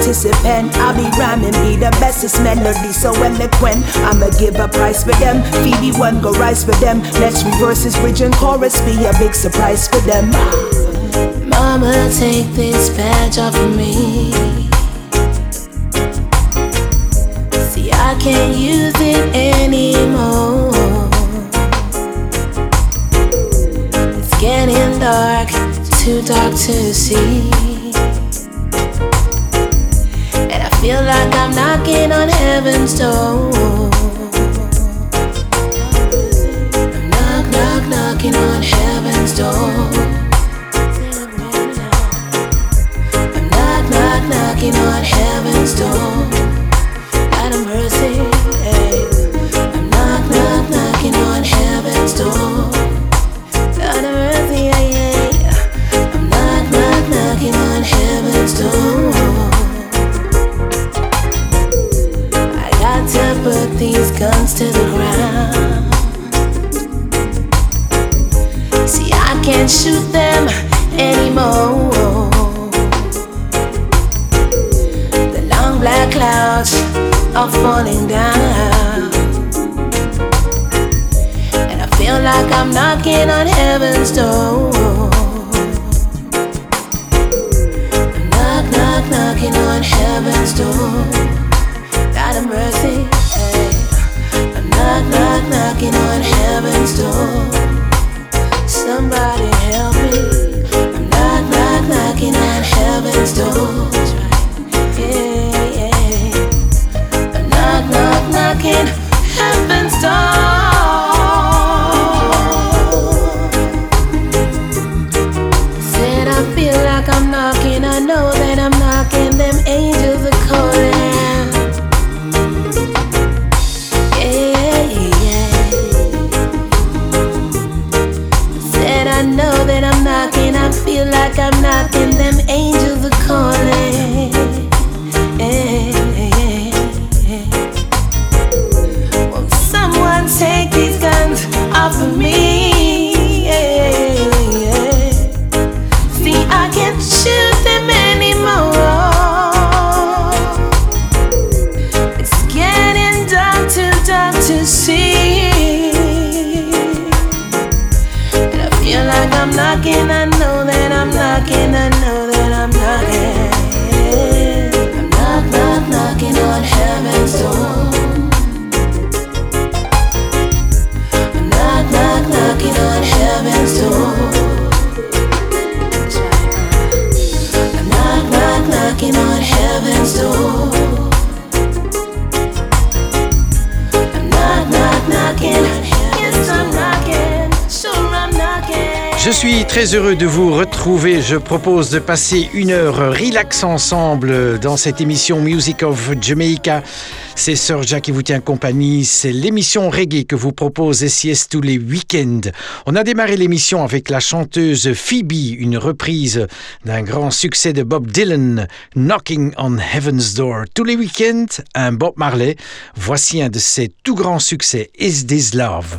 Participant. I'll be rhyming, be the bestest melody. So eloquent, I'ma give a price for them. Phoebe one go rise for them. Let's reverse this bridge and chorus Be a big surprise for them. Mama, take this badge off of me. See, I can't use it anymore. It's getting dark, too dark to see Feel like I'm knocking on heaven's door. I'm knock, knock, knocking on heaven's door. I'm knock, knock, knocking on heaven's door. Très heureux de vous retrouver. Je propose de passer une heure relax ensemble dans cette émission Music of Jamaica. C'est Sir qui vous tient compagnie. C'est l'émission reggae que vous propose SIS tous les week-ends. On a démarré l'émission avec la chanteuse Phoebe, une reprise d'un grand succès de Bob Dylan, Knocking on Heaven's Door. Tous les week-ends, un Bob Marley. Voici un de ses tout grands succès, Is This Love?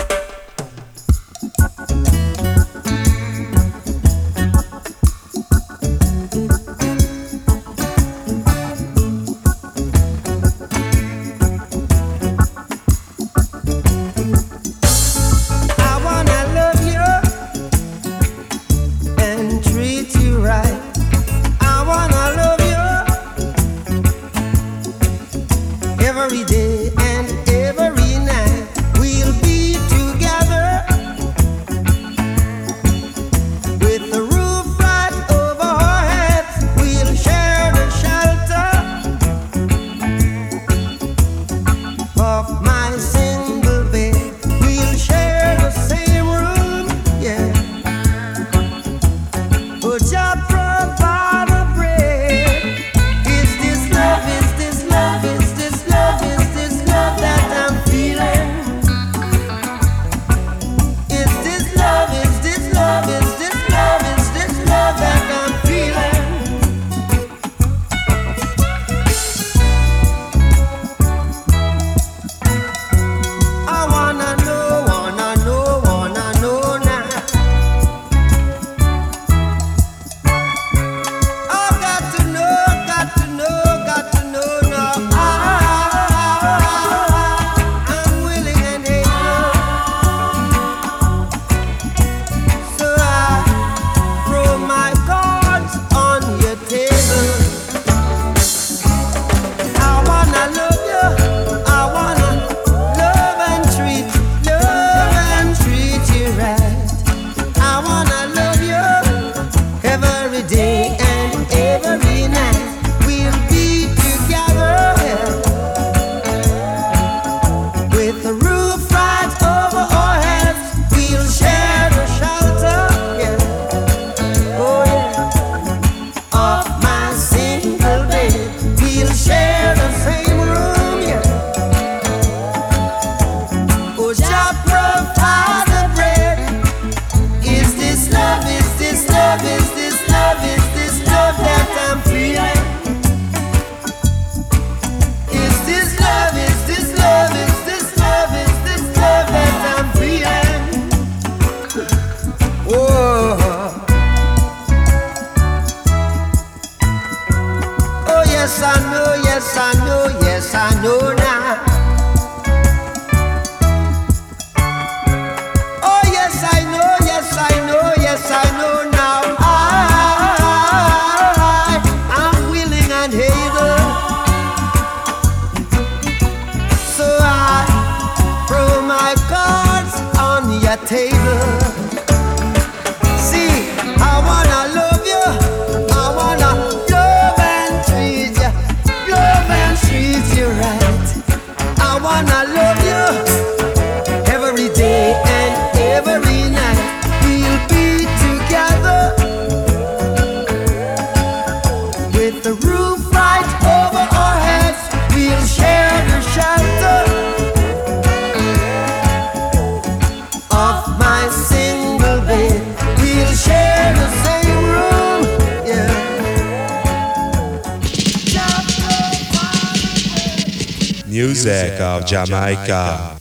Music of Jamaica.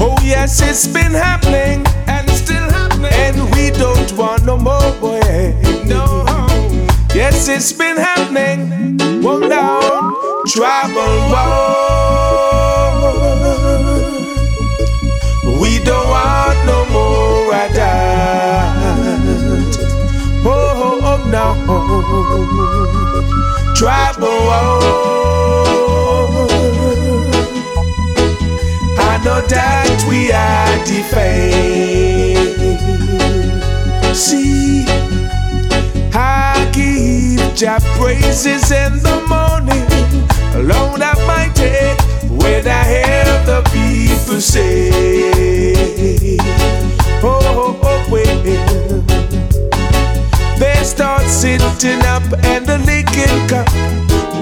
Oh yes, it's been happening and still happening, and we don't want no more, boy. No. Yes, it's been happening. One down, trouble, We trouble. I know that we are defeated. See, I give Jah praises in the morning, alone at my day, when I hear the people say, sitting up and the leaking cup.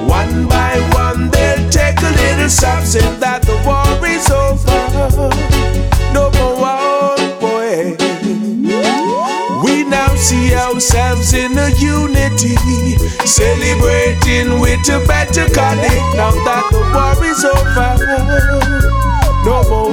One by one, they'll take a little sip, saying that the war is over. No more war, boy. We now see ourselves in a unity, celebrating with a better calling. Now that the war is over, no more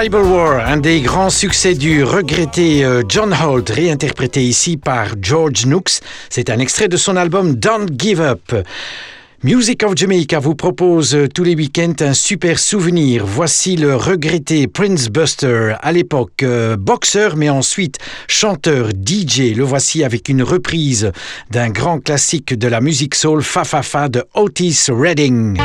Tribal War, un des grands succès du regretté euh, John Holt, réinterprété ici par George Nooks. C'est un extrait de son album Don't Give Up. Music of Jamaica vous propose euh, tous les week-ends un super souvenir. Voici le regretté Prince Buster, à l'époque euh, boxeur mais ensuite chanteur DJ. Le voici avec une reprise d'un grand classique de la musique soul Fa Fa Fa de Otis Redding.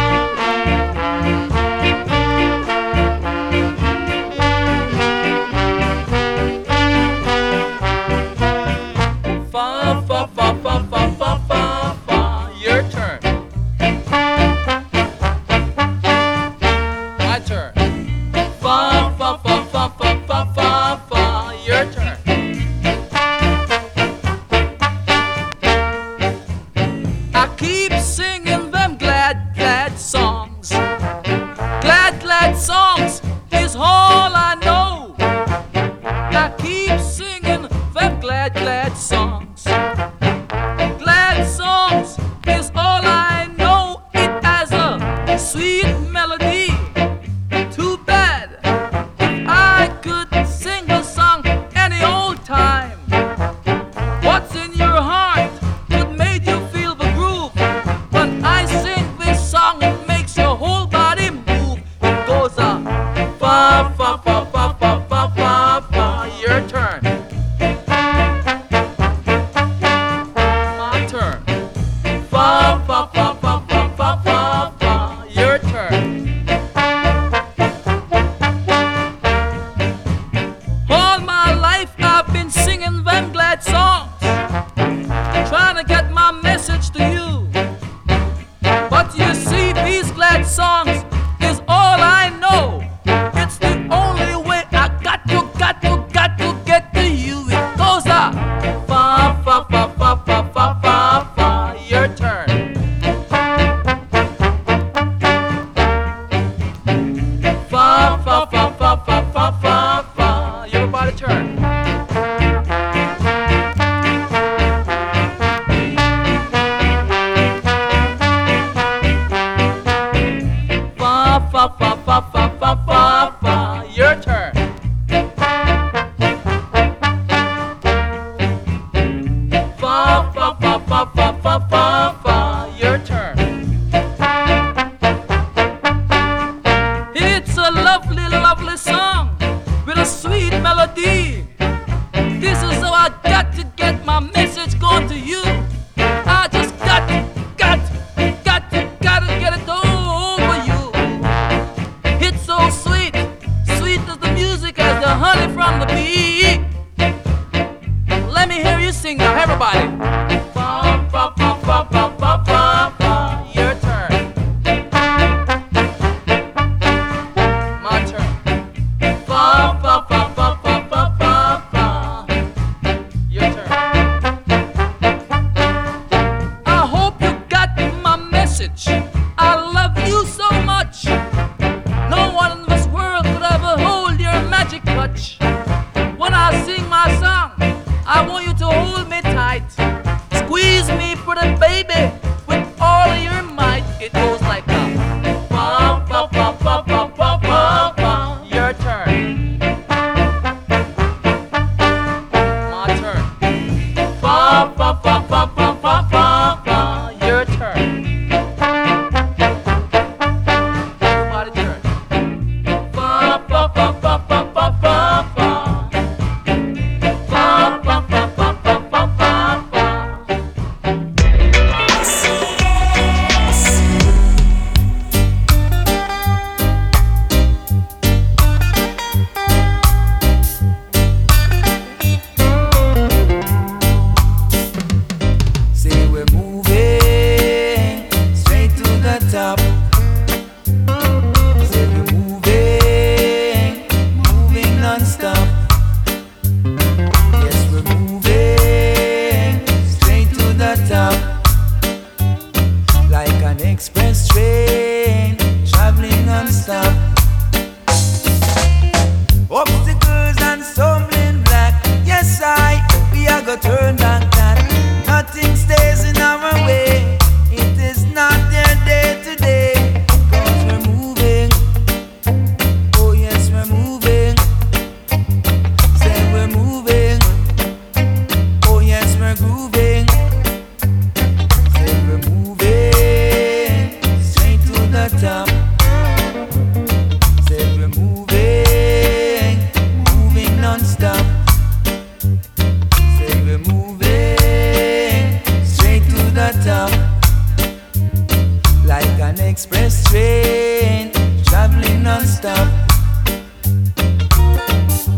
express train traveling non-stop.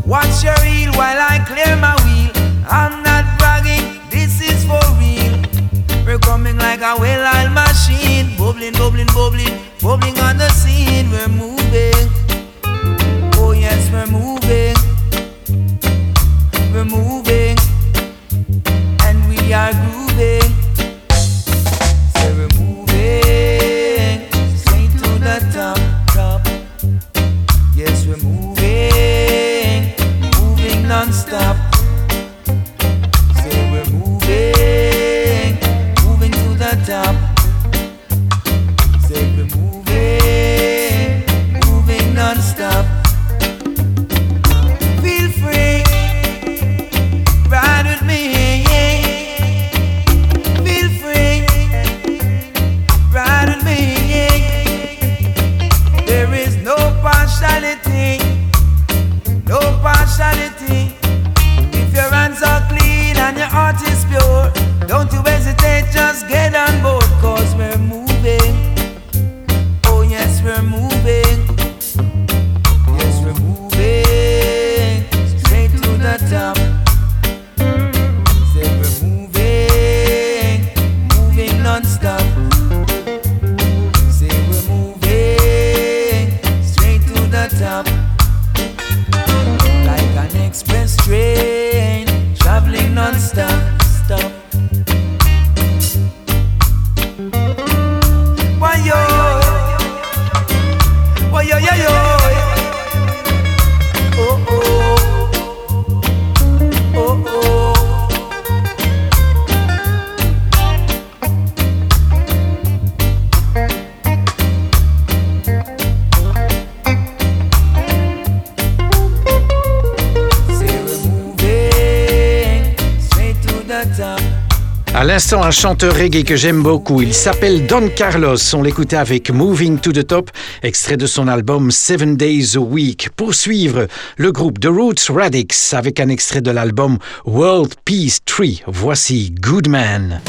Watch your heel while I clear my wheel. I'm not bragging, this is for real. We're coming like a well-oiled machine, bubbling, bubbling, bubbling, bubbling on the scene. We're moving. Oh yes, we're moving. We're moving, and we are grooving. L'instant, un chanteur reggae que j'aime beaucoup. Il s'appelle Don Carlos. On l'écoutait avec Moving to the Top, extrait de son album Seven Days a Week. Pour suivre, le groupe The Roots Radix avec un extrait de l'album World Peace Tree. Voici Good Man.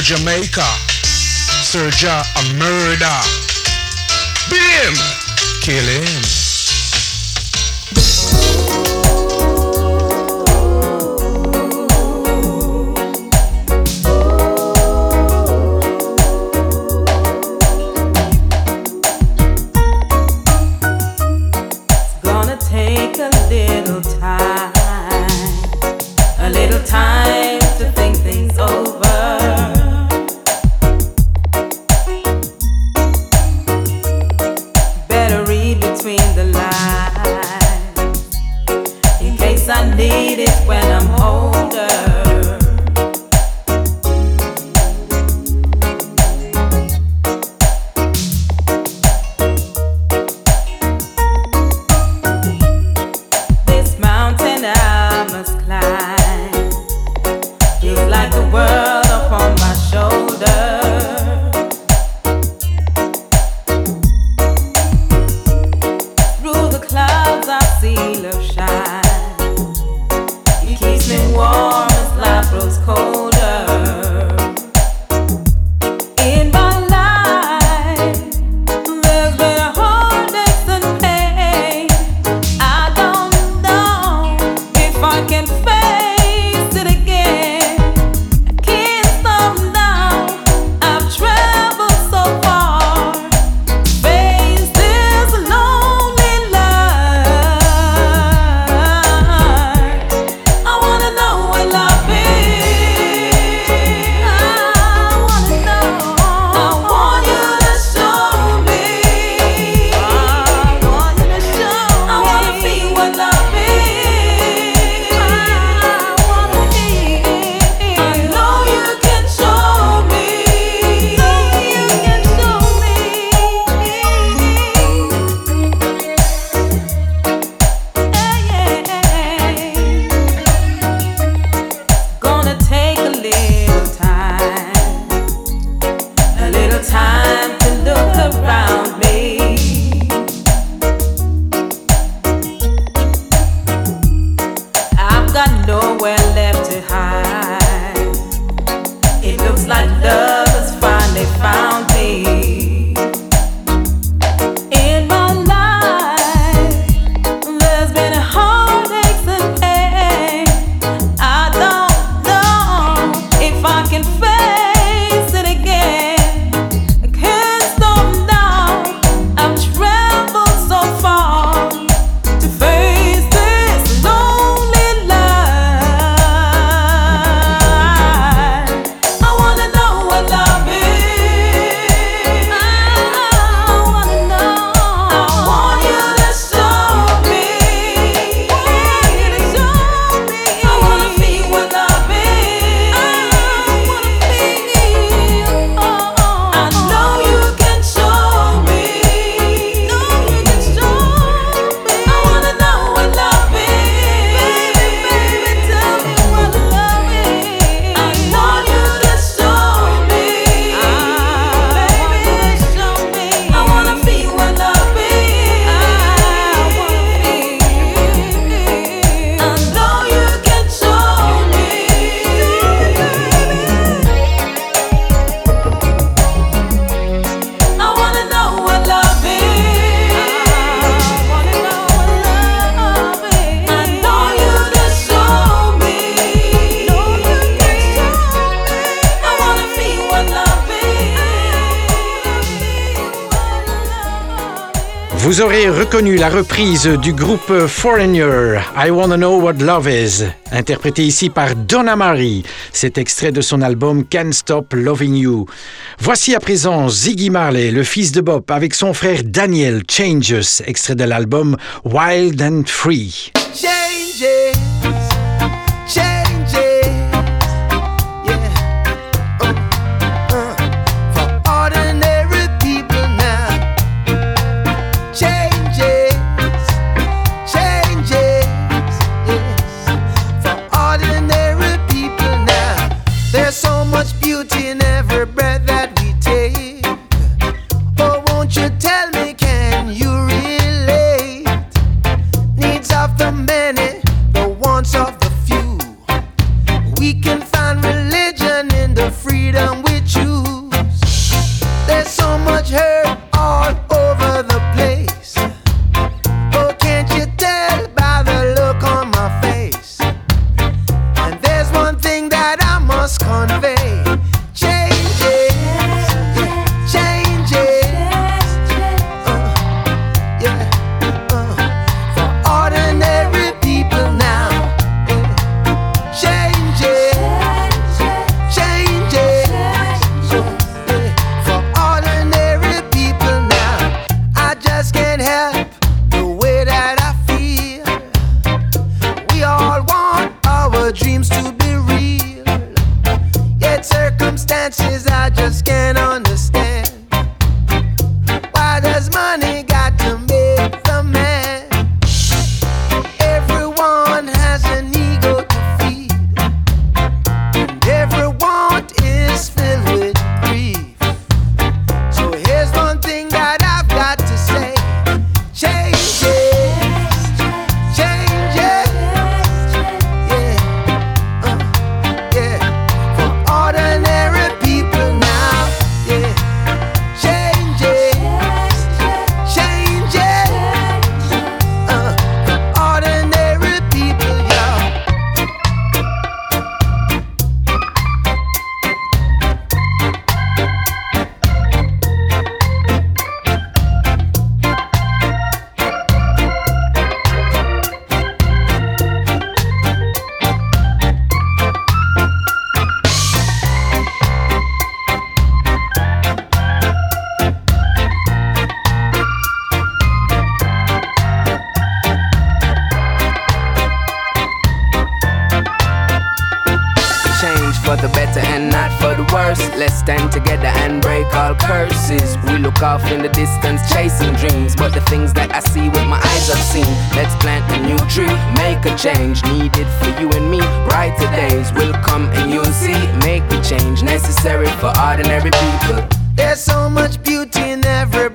To Jamaica. Serja a murder. Beat him. Kill him. Vous aurez reconnu la reprise du groupe Foreigner, I Wanna Know What Love Is, interprété ici par Donna Marie. C'est extrait de son album Can't Stop Loving You. Voici à présent Ziggy Marley, le fils de Bob, avec son frère Daniel, Changes, extrait de l'album Wild and Free. change needed for you and me. Brighter days will come and you'll see. Make the change necessary for ordinary people. There's so much beauty in every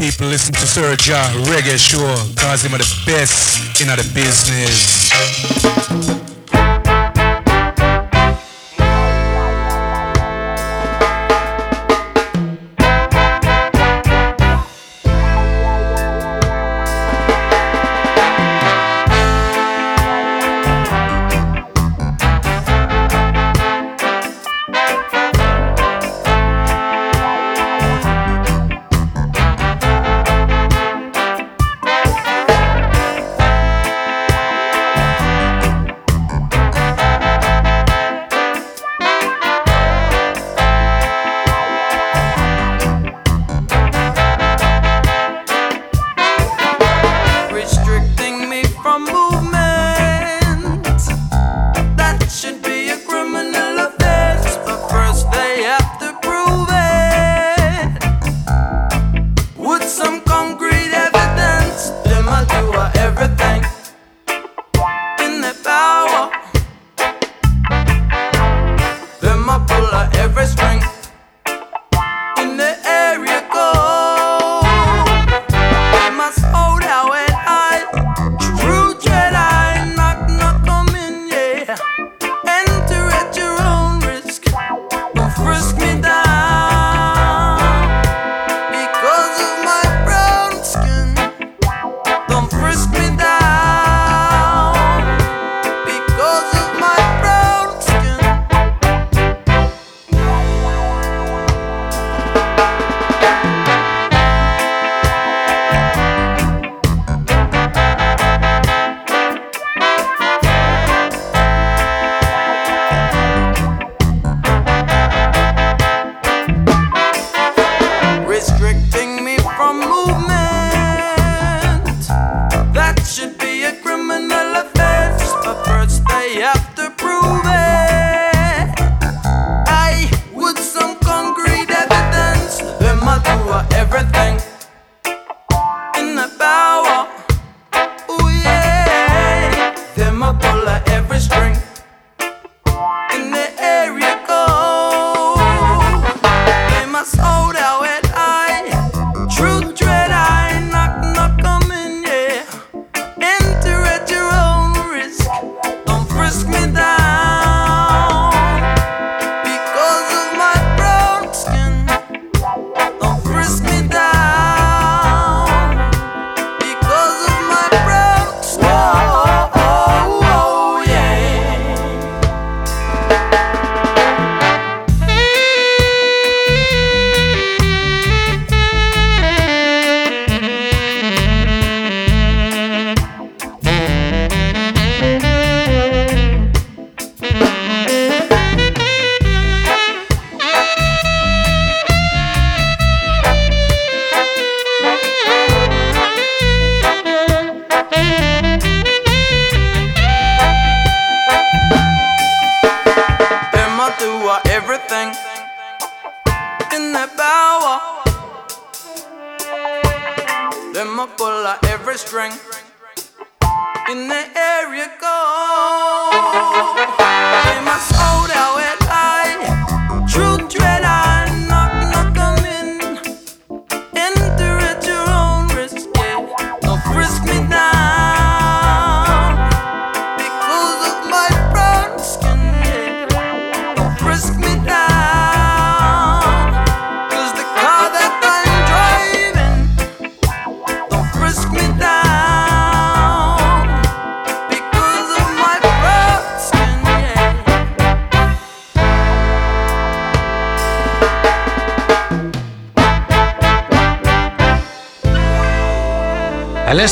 Sir Ja Reggae Show, cause him are the best in the business.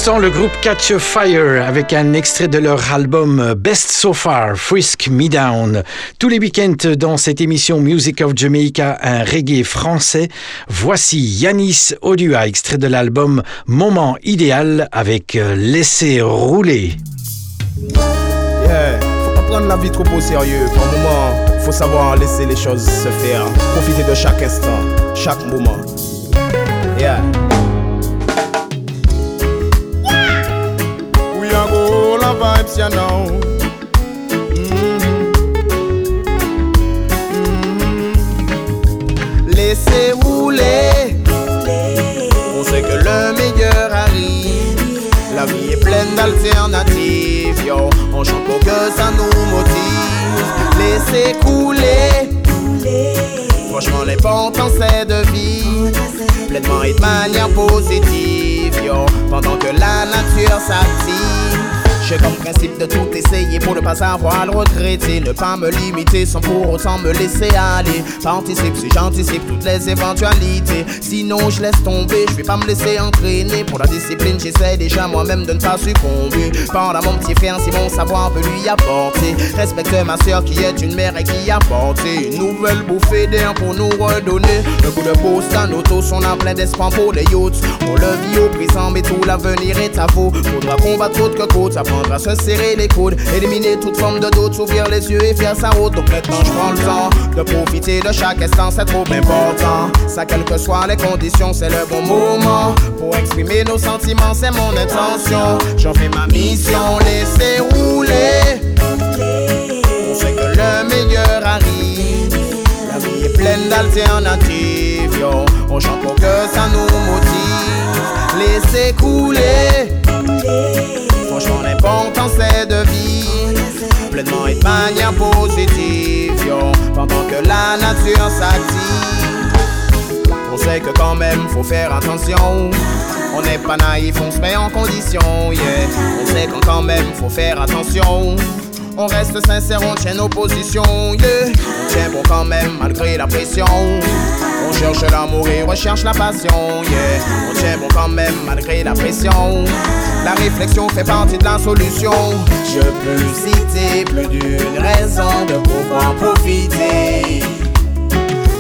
L'instant, le groupe Catch a Fire avec un extrait de leur album Best So Far, Frisk Me Down. Tous les week-ends dans cette émission Music of Jamaica, un reggae français. Voici Yanis Odua, extrait de l'album Moment idéal avec euh, Laisser rouler. Yeah, faut pas prendre la vie trop au sérieux. Par moment, faut savoir laisser les choses se faire. Profiter de chaque instant, chaque moment. Yeah. Mhm. Mhm. Laissez rouler. On sait que le meilleur arrive. La vie est pleine d'alternatives. On chante pour que ça nous motive. Laissez couler. Franchement, l'important c'est de vivre pleinement et de manière positive, yo. Pendant que la nature s'active. J'ai comme principe de tout essayer pour ne pas avoir le regretter. Ne pas me limiter sans pour autant me laisser aller. Participe si j'anticipe toutes les éventualités. Sinon, je laisse tomber, je vais pas me laisser entraîner. Pour la discipline, j'essaie déjà moi-même de ne pas succomber. Pendant mon petit frère, si mon savoir peut lui apporter. Respecte ma soeur qui est une mère et qui a porté une nouvelle bouffée d'air pour nous redonner. Le coup de pouce dans nos tous, on a plein d'espoir pour les youths. On le vit au présent, mais tout l'avenir est à vous. Faudra combattre autre que côte, à se serrer les coudes, éliminer toute forme de doute, s'ouvrir les yeux et faire sa route. Donc maintenant, je prends le temps de profiter de chaque instant, c'est trop important. Ça, quelles que soient les conditions, c'est le bon moment pour exprimer nos sentiments, c'est mon intention. J'en fais ma mission, laissez rouler. On sait que le meilleur arrive. La vie est pleine d'alternatives. On chante pour que ça nous motive. Laissez couler. Que la nature s'active. On sait que quand même faut faire attention. On n'est pas naïf, on se met en condition, yeah. On sait qu'on quand même faut faire attention. On reste sincère, on tient nos positions, yeah. On tient bon quand même malgré la pression. On cherche l'amour et recherche la passion, yeah. On tient bon quand même malgré la pression. La réflexion fait partie de la solution. Je peux citer plus d'une raison de pouvoir profiter.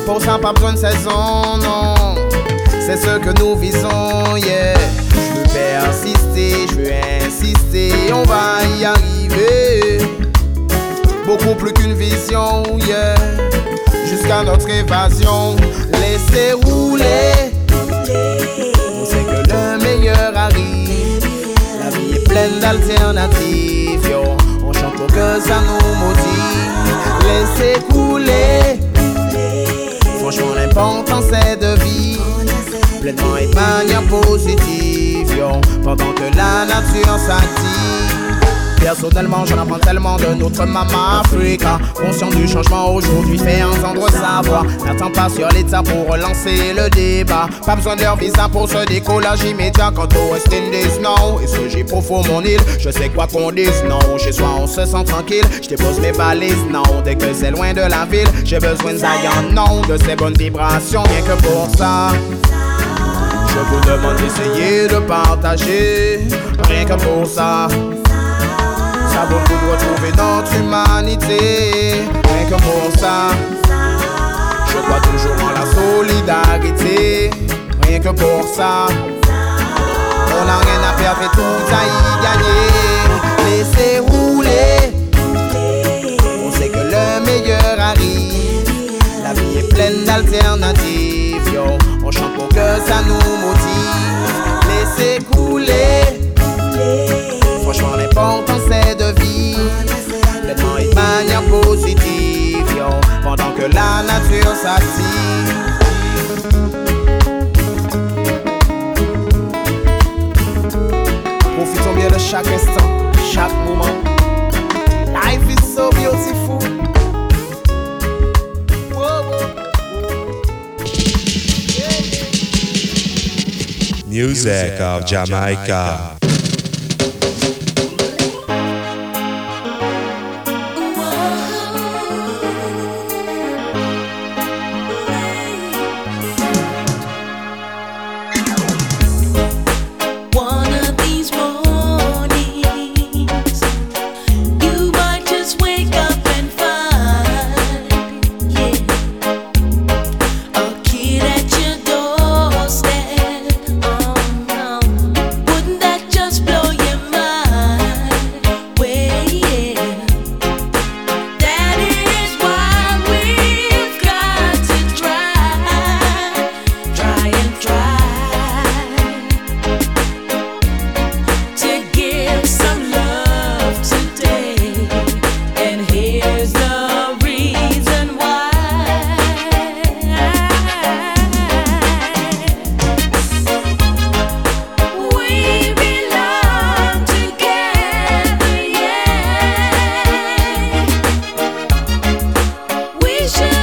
Pour ça, pas besoin de saison, non. c'est ce que nous visons, yeah. Je veux persister, je veux insister, on va y arriver. Beaucoup plus qu'une vision, yeah. Jusqu'à notre évasion, laissez rouler. On sait que le meilleur arrive. La vie est pleine d'alternatives. On chante pour que ça nous motive. Laissez couler. Franchement, l'important c'est de vivre pleinement et de manière positive. Pendant que la nature s'active. Personnellement, j'en apprends tellement de notre maman Africa. Conscient du changement aujourd'hui, fait entendre sa voix. N'attends pas sur l'état pour relancer le débat. Pas besoin de leur visa pour ce décollage immédiat. Quant au West Indies, non. Et ce j'ai profond mon île, je sais quoi qu'on dise, non. Chez soi, on se sent tranquille. Je dépose mes valises, non. Dès que c'est loin de la ville, j'ai besoin de non. De ces bonnes vibrations, rien que pour ça. Je vous demande d'essayer de partager, rien que pour ça. Ça vaut le coup de retrouver rien que pour ça. Je crois toujours en la solidarité, rien que pour ça. On n'a rien à perdre et tout à y gagner. Laissez rouler, on sait que le meilleur arrive. La vie est pleine d'alternatives. On chante pour que ça nous motive. Laissez couler. Franchement, l'important c'est Pendant que la nature s'active. Profitons bien de chaque instant, chaque moment. Life is so beautiful. Whoa, whoa. Music of Jamaica. Vision.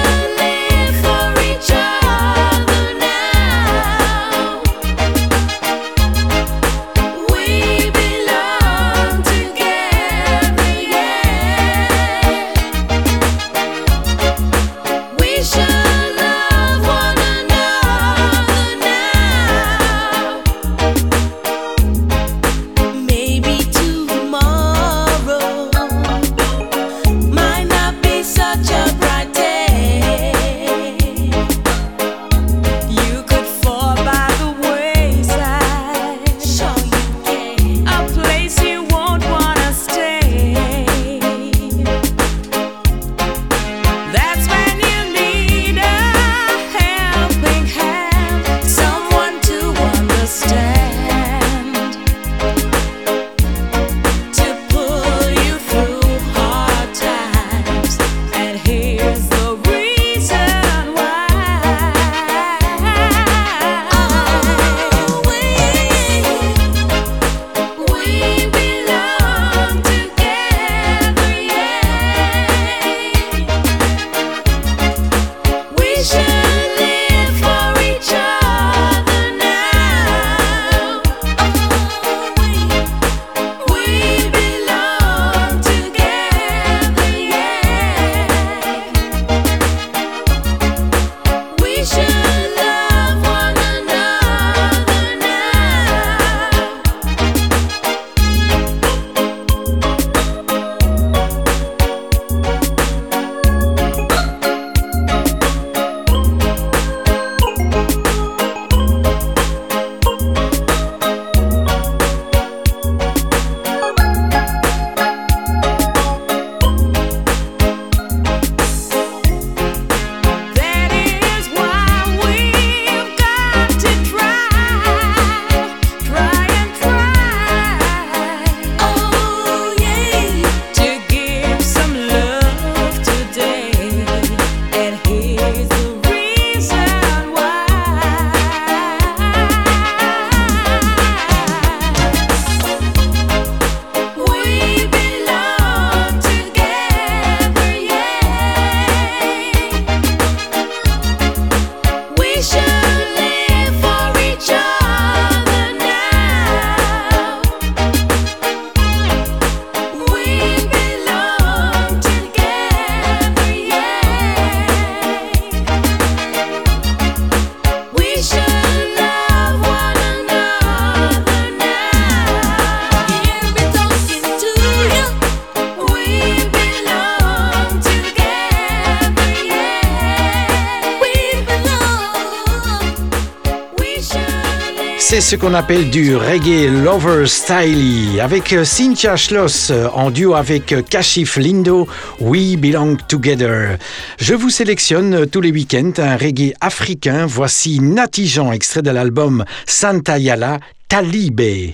Ce qu'on appelle du reggae lover style avec Cynthia Schloss en duo avec Kashif Lindo, We Belong Together. Je vous sélectionne tous les week-ends un reggae africain. Voici Natijan, extrait de l'album Santa Yala Talibé.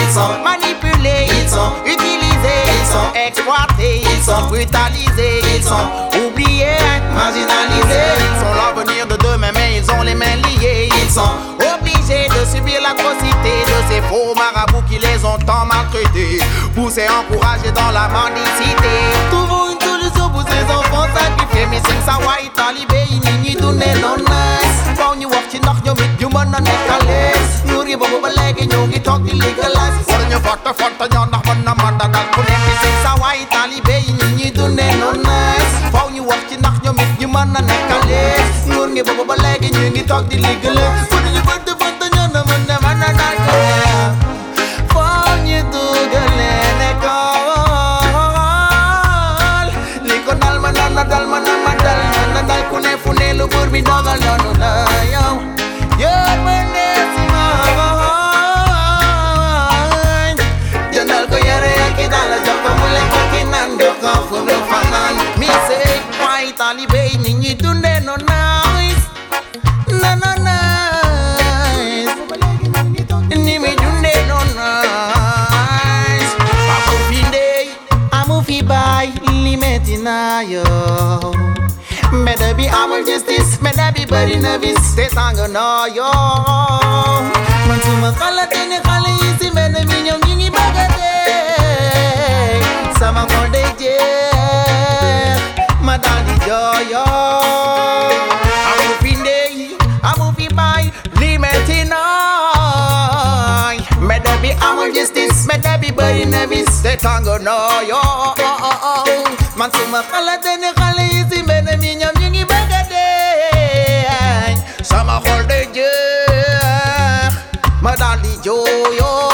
Ils sont manipulés ils sont utilisés ils sont exploités ils sont brutalisés ils sont oubliés marginalisés ils sont l'avenir de demain mais ils ont les mains liées. Ils sont obligés de subir l'atrocité de ces faux marabouts qui les ont tant maltraités. Poussés, encouragés dans la mendicité. Trouvons une solution pour ces enfants sacrifiés Missing sa white overleg you yogi talk the legalize Foran fata fata nyo na hana manda dal kunen Ti sing sa wai tali be yin yin du ne no nice Faw nyo wak chi nak nyo mit nyo man na nekales Ngur nge bobo overleg in yogi talk the very nervous. Tetanga nayo mansumakala tenekhala isimene minyongingi bagate. Samakondeje madadi joyo. Amufindei amufibai limetinai medebi amujustice medebi very nervous. Tetanga nayo mansumakala tenekhala daal di jooyoo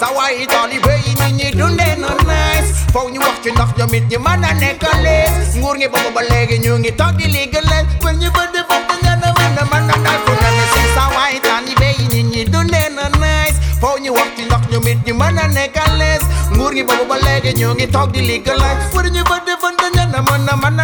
sa waay talibé yi nit ñi dundee na nice faw ñu wax ci ndax ñoom it ñi mën a nekkalees nguur ngi boobu ba léegi ñu ngi toog di legalize pour ñu bëgg foofu nga na mën a mën a dal fu ne mi si sa waay talibé yi nit ñi dundee na nice. Faw ñu wax ci ndax ñoom it ñi mën a nekkalees nguur ngi boobu ba léegi ñu ngi toog di legalize pour ñu bëgg foofu nga na mën a mën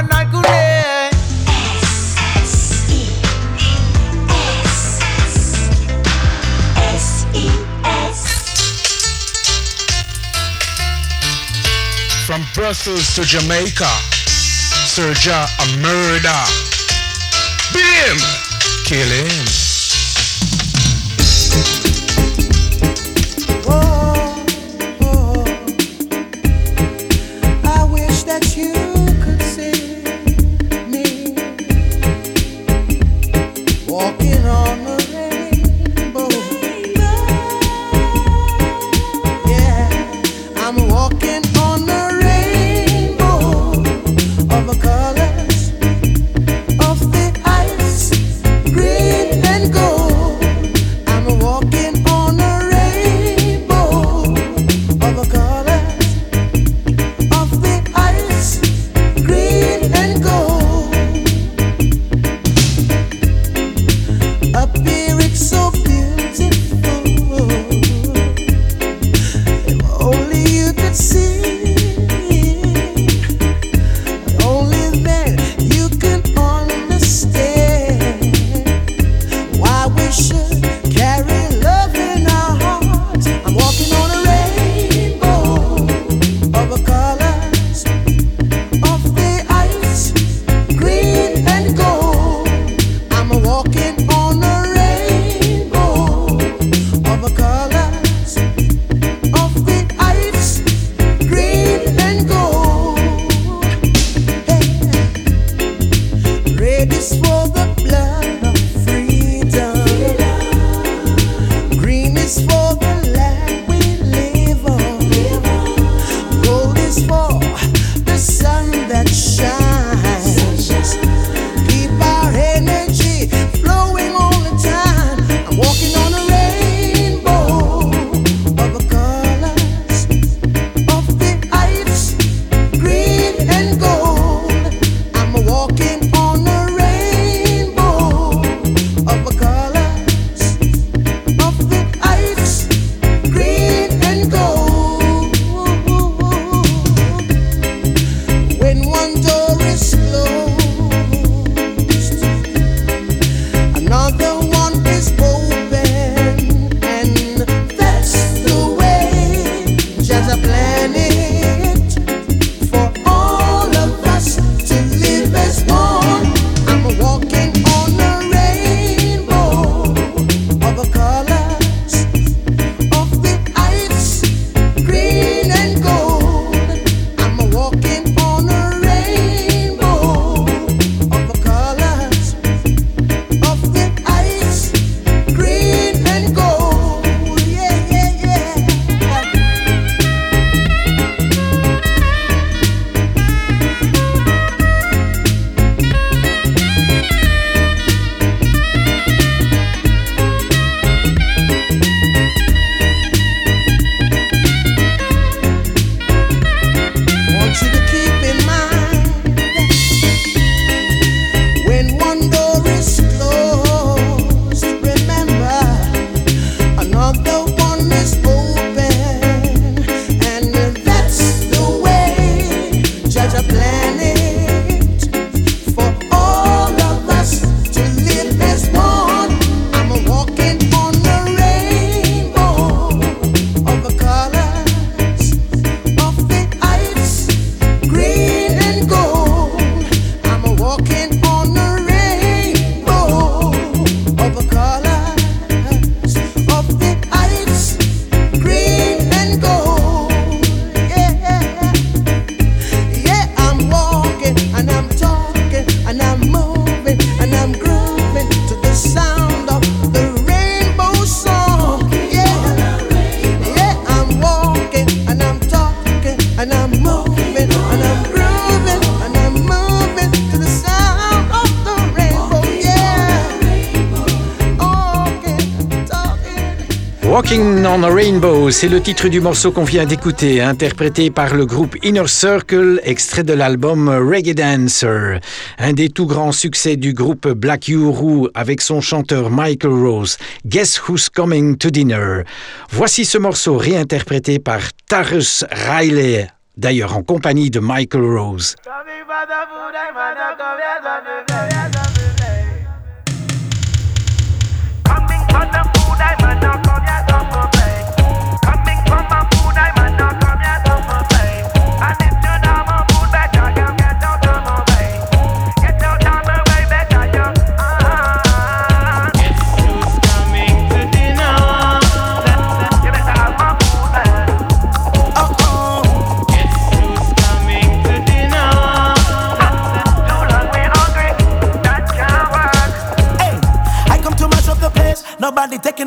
Brussels to Jamaica, Serja a murder. Beat him, kill him. C'est le titre du morceau qu'on vient d'écouter, interprété par le groupe Inner Circle, extrait de l'album Reggae Dancer. Un des tout grands succès du groupe Black Uru avec son chanteur Michael Rose. Guess Who's Coming to Dinner? Voici ce morceau réinterprété par Tarus Riley, d'ailleurs en compagnie de Michael Rose.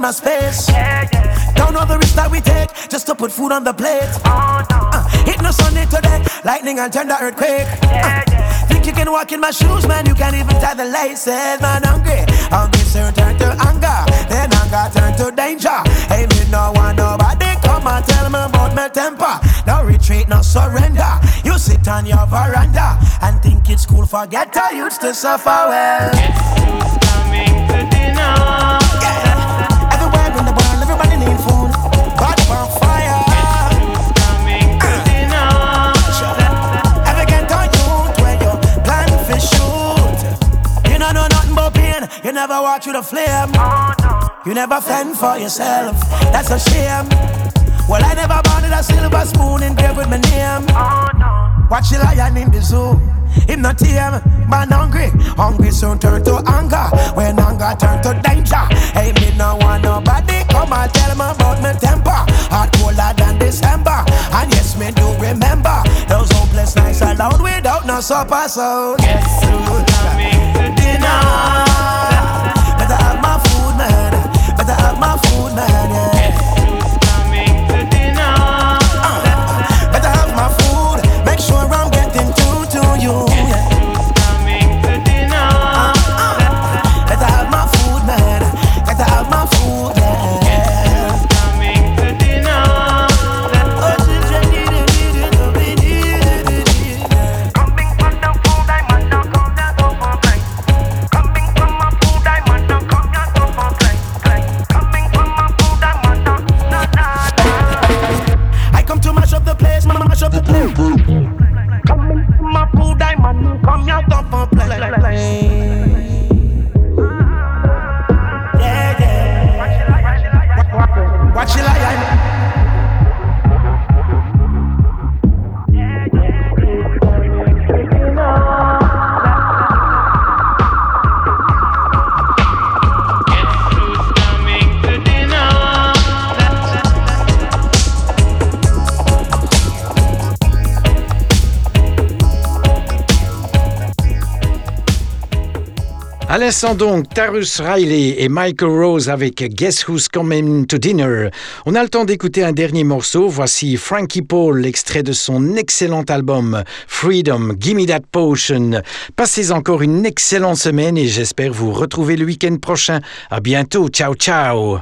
My space. Yeah, yeah. Don't know the risk that we take just to put food on the plate. Oh, no. uh, hit no Sunday today, lightning and thunder earthquake. Yeah, uh, think you can walk in my shoes, man? You can't even tie the laces, man. Hungry, hungry soon turn to anger, then anger turn to danger. Hey, me no want nobody come and tell me about my temper. No retreat, no surrender. You sit on your veranda and think it's cool. Forget I used to suffer well. Guess coming to dinner? You never walk through the flame. You never fend for yourself. That's a shame. Well, I never wanted a silver spoon engraved with my name. Watch the lion in the zoo. Him not tame, man hungry. Hungry soon turn to anger. When anger turn to danger. Hey, me no want nobody come and tell me about my temper. Hot colder than December. And yes, me do remember those hopeless nights alone without no supper. So guess who's coming to dinner? L'instant donc, Tarus Riley et Michael Rose avec Guess Who's Coming to Dinner. On a le temps d'écouter un dernier morceau. Voici Frankie Paul, extrait de son excellent album Freedom, Gimme That Potion. Passez encore une excellente semaine et j'espère vous retrouver le week-end prochain. À bientôt. Ciao, ciao.